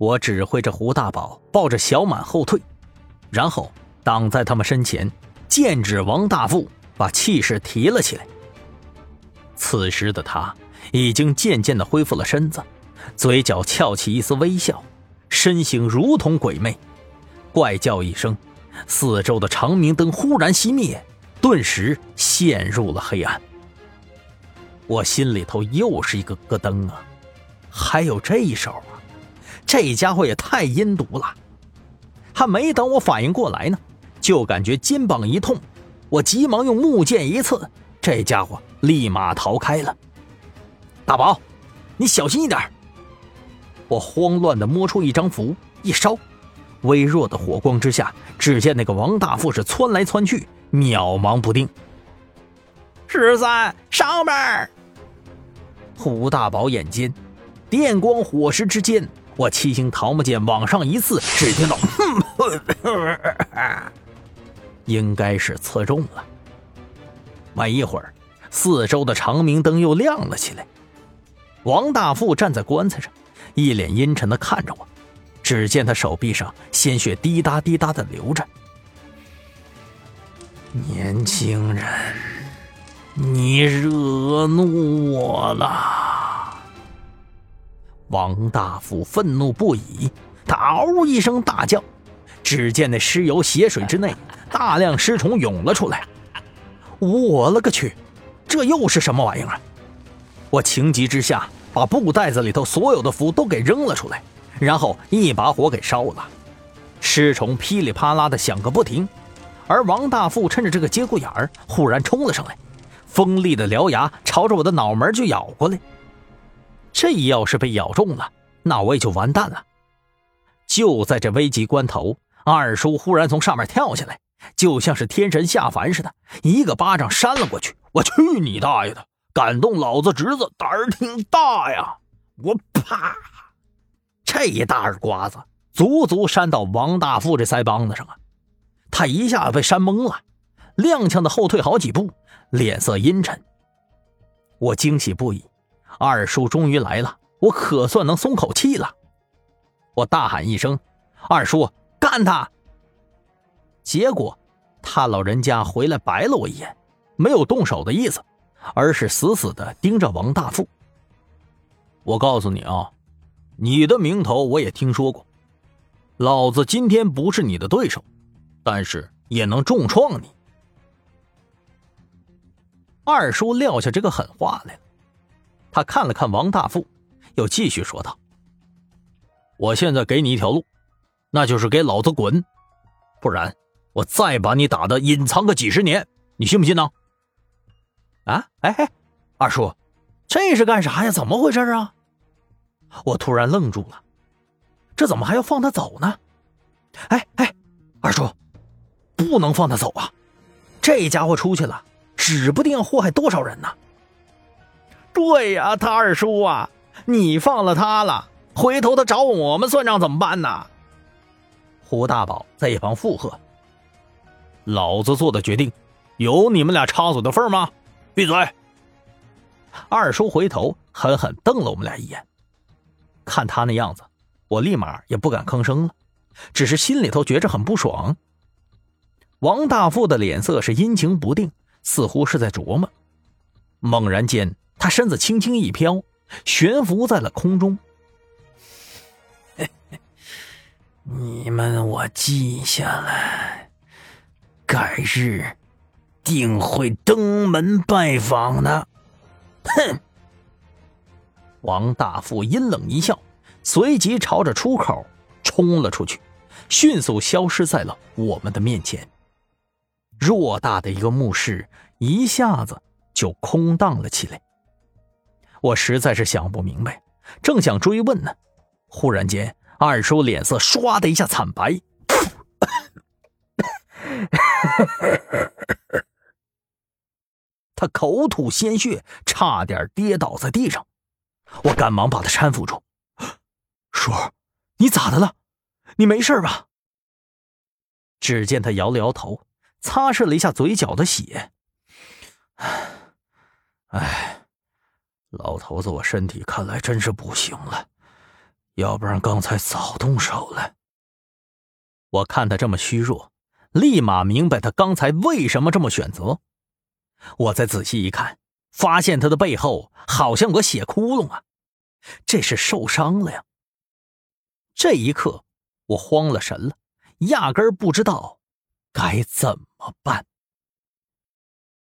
我指挥着胡大宝抱着小满后退，然后挡在他们身前，剑指王大富，把气势提了起来。此时的他已经渐渐的恢复了身子，嘴角翘起一丝微笑，身形如同鬼魅。怪叫一声，四周的长明灯忽然熄灭，顿时陷入了黑暗。我心里头又是一个咯噔啊！还有这一手啊！这家伙也太阴毒了！还没等我反应过来呢，就感觉肩膀一痛，我急忙用木剑一刺，这家伙立马逃开了。大宝，你小心一点！我慌乱的摸出一张符，一烧，微弱的火光之下，只见那个王大富是窜来窜去，渺茫不定。十三上边！胡大宝眼尖。电光火石之间，我七星桃木剑往上一刺，只听到“哼”，应该是刺中了。没一会儿，四周的长明灯又亮了起来。王大富站在棺材上，一脸阴沉的看着我。只见他手臂上鲜血滴答滴答的流着。年轻人，你惹怒我了。王大富愤怒不已，他嗷一声大叫，只见那尸油血水之内，大量尸虫涌了出来。我勒个去，这又是什么玩意儿啊！我情急之下，把布袋子里头所有的符都给扔了出来，然后一把火给烧了。尸虫噼里啪啦的响个不停，而王大富趁着这个节骨眼儿，忽然冲了上来，锋利的獠牙朝着我的脑门就咬过来。这要是被咬中了，那我也就完蛋了。就在这危急关头，二叔忽然从上面跳下来，就像是天神下凡似的，一个巴掌扇了过去。我去你大爷的！敢动老子侄子，胆儿挺大呀！我啪，这一大耳刮子，足足扇到王大富这腮帮子上啊！他一下子被扇懵了，踉跄的后退好几步，脸色阴沉。我惊喜不已。二叔终于来了，我可算能松口气了。我大喊一声：“二叔，干他！”结果，他老人家回来白了我一眼，没有动手的意思，而是死死的盯着王大富。我告诉你啊，你的名头我也听说过，老子今天不是你的对手，但是也能重创你。二叔撂下这个狠话来了。他看了看王大富，又继续说道：“我现在给你一条路，那就是给老子滚，不然我再把你打的隐藏个几十年，你信不信呢？”啊，哎哎，二叔，这是干啥呀？怎么回事啊？我突然愣住了，这怎么还要放他走呢？哎哎，二叔，不能放他走啊！这家伙出去了，指不定要祸害多少人呢。对呀，他二叔啊，你放了他了，回头他找我们算账怎么办呢？胡大宝在一旁附和：“老子做的决定，有你们俩插嘴的份吗？闭嘴！”二叔回头狠狠瞪了我们俩一眼，看他那样子，我立马也不敢吭声了，只是心里头觉着很不爽。王大富的脸色是阴晴不定，似乎是在琢磨。猛然间。他身子轻轻一飘，悬浮在了空中。你们我记下来，改日定会登门拜访的。哼！王大富阴冷一笑，随即朝着出口冲了出去，迅速消失在了我们的面前。偌大的一个墓室一下子就空荡了起来。我实在是想不明白，正想追问呢，忽然间，二叔脸色唰的一下惨白，他口吐鲜血，差点跌倒在地上。我赶忙把他搀扶住：“叔，你咋的了？你没事吧？”只见他摇了摇头，擦拭了一下嘴角的血，哎老头子，我身体看来真是不行了，要不然刚才早动手了。我看他这么虚弱，立马明白他刚才为什么这么选择。我再仔细一看，发现他的背后好像个血窟窿啊，这是受伤了呀。这一刻，我慌了神了，压根儿不知道该怎么办。